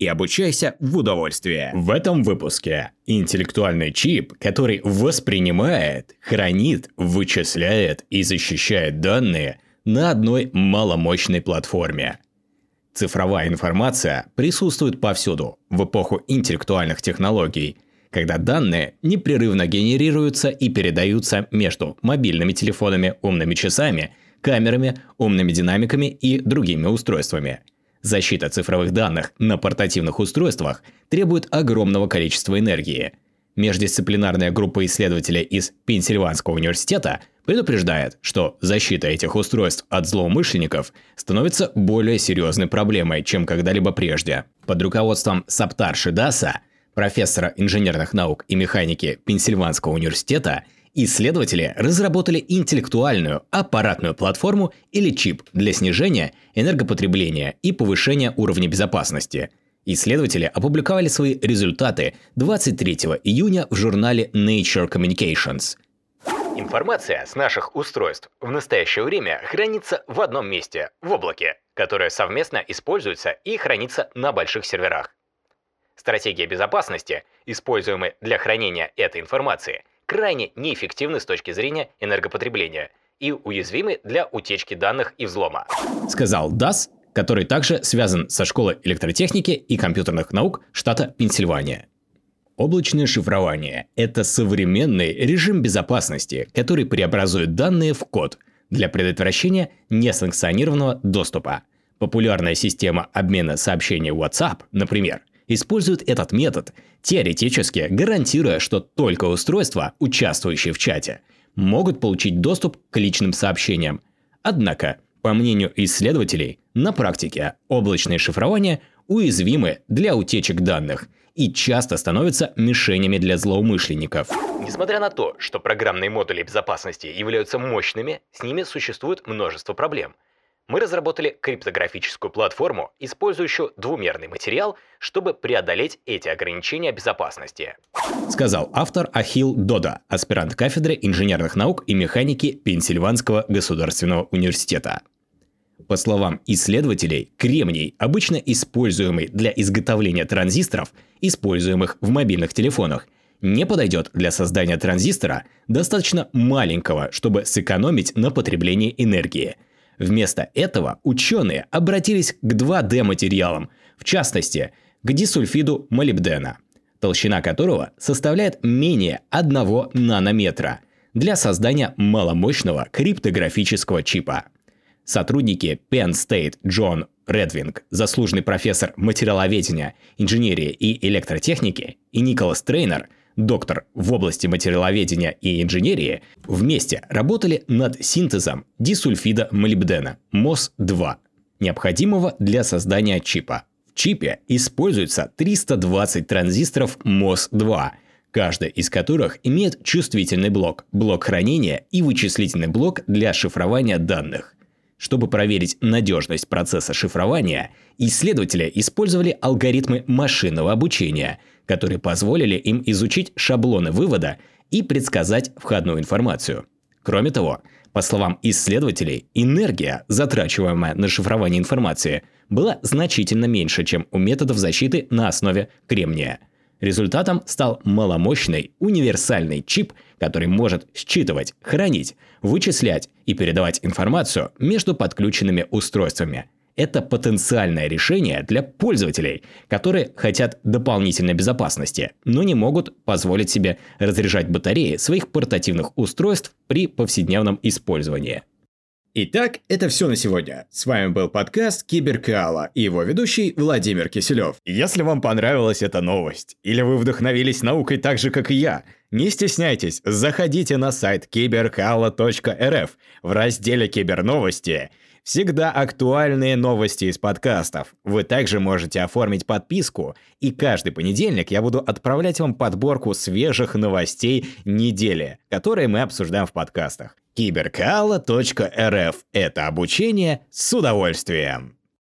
и обучайся в удовольствие. В этом выпуске интеллектуальный чип, который воспринимает, хранит, вычисляет и защищает данные на одной маломощной платформе. Цифровая информация присутствует повсюду в эпоху интеллектуальных технологий, когда данные непрерывно генерируются и передаются между мобильными телефонами, умными часами, камерами, умными динамиками и другими устройствами – Защита цифровых данных на портативных устройствах требует огромного количества энергии. Междисциплинарная группа исследователей из Пенсильванского университета предупреждает, что защита этих устройств от злоумышленников становится более серьезной проблемой, чем когда-либо прежде. Под руководством Саптарши Даса, профессора инженерных наук и механики Пенсильванского университета, Исследователи разработали интеллектуальную аппаратную платформу или чип для снижения энергопотребления и повышения уровня безопасности. Исследователи опубликовали свои результаты 23 июня в журнале Nature Communications. Информация с наших устройств в настоящее время хранится в одном месте, в облаке, которое совместно используется и хранится на больших серверах. Стратегия безопасности, используемая для хранения этой информации – крайне неэффективны с точки зрения энергопотребления и уязвимы для утечки данных и взлома. Сказал Дас, который также связан со школой электротехники и компьютерных наук штата Пенсильвания. Облачное шифрование – это современный режим безопасности, который преобразует данные в код для предотвращения несанкционированного доступа. Популярная система обмена сообщений WhatsApp, например, используют этот метод, теоретически гарантируя, что только устройства, участвующие в чате, могут получить доступ к личным сообщениям. Однако, по мнению исследователей, на практике облачное шифрование уязвимы для утечек данных и часто становятся мишенями для злоумышленников. Несмотря на то, что программные модули безопасности являются мощными, с ними существует множество проблем – мы разработали криптографическую платформу, использующую двумерный материал, чтобы преодолеть эти ограничения безопасности. Сказал автор Ахил Дода, аспирант кафедры инженерных наук и механики Пенсильванского государственного университета. По словам исследователей, кремний, обычно используемый для изготовления транзисторов, используемых в мобильных телефонах, не подойдет для создания транзистора достаточно маленького, чтобы сэкономить на потреблении энергии – Вместо этого ученые обратились к 2D-материалам, в частности, к дисульфиду молибдена, толщина которого составляет менее 1 нанометра, для создания маломощного криптографического чипа. Сотрудники Penn State Джон Редвинг, заслуженный профессор материаловедения, инженерии и электротехники, и Николас Трейнер – доктор в области материаловедения и инженерии, вместе работали над синтезом дисульфида молибдена МОС-2, необходимого для создания чипа. В чипе используется 320 транзисторов МОС-2, каждый из которых имеет чувствительный блок, блок хранения и вычислительный блок для шифрования данных. Чтобы проверить надежность процесса шифрования, исследователи использовали алгоритмы машинного обучения – которые позволили им изучить шаблоны вывода и предсказать входную информацию. Кроме того, по словам исследователей, энергия, затрачиваемая на шифрование информации, была значительно меньше, чем у методов защиты на основе кремния. Результатом стал маломощный универсальный чип, который может считывать, хранить, вычислять и передавать информацию между подключенными устройствами – это потенциальное решение для пользователей, которые хотят дополнительной безопасности, но не могут позволить себе разряжать батареи своих портативных устройств при повседневном использовании. Итак, это все на сегодня. С вами был подкаст Киберкаала и его ведущий Владимир Киселев. Если вам понравилась эта новость, или вы вдохновились наукой так же, как и я, не стесняйтесь, заходите на сайт киберкаала.рф в разделе «Киберновости» Всегда актуальные новости из подкастов. Вы также можете оформить подписку, и каждый понедельник я буду отправлять вам подборку свежих новостей недели, которые мы обсуждаем в подкастах. Киберкала.рф – это обучение с удовольствием.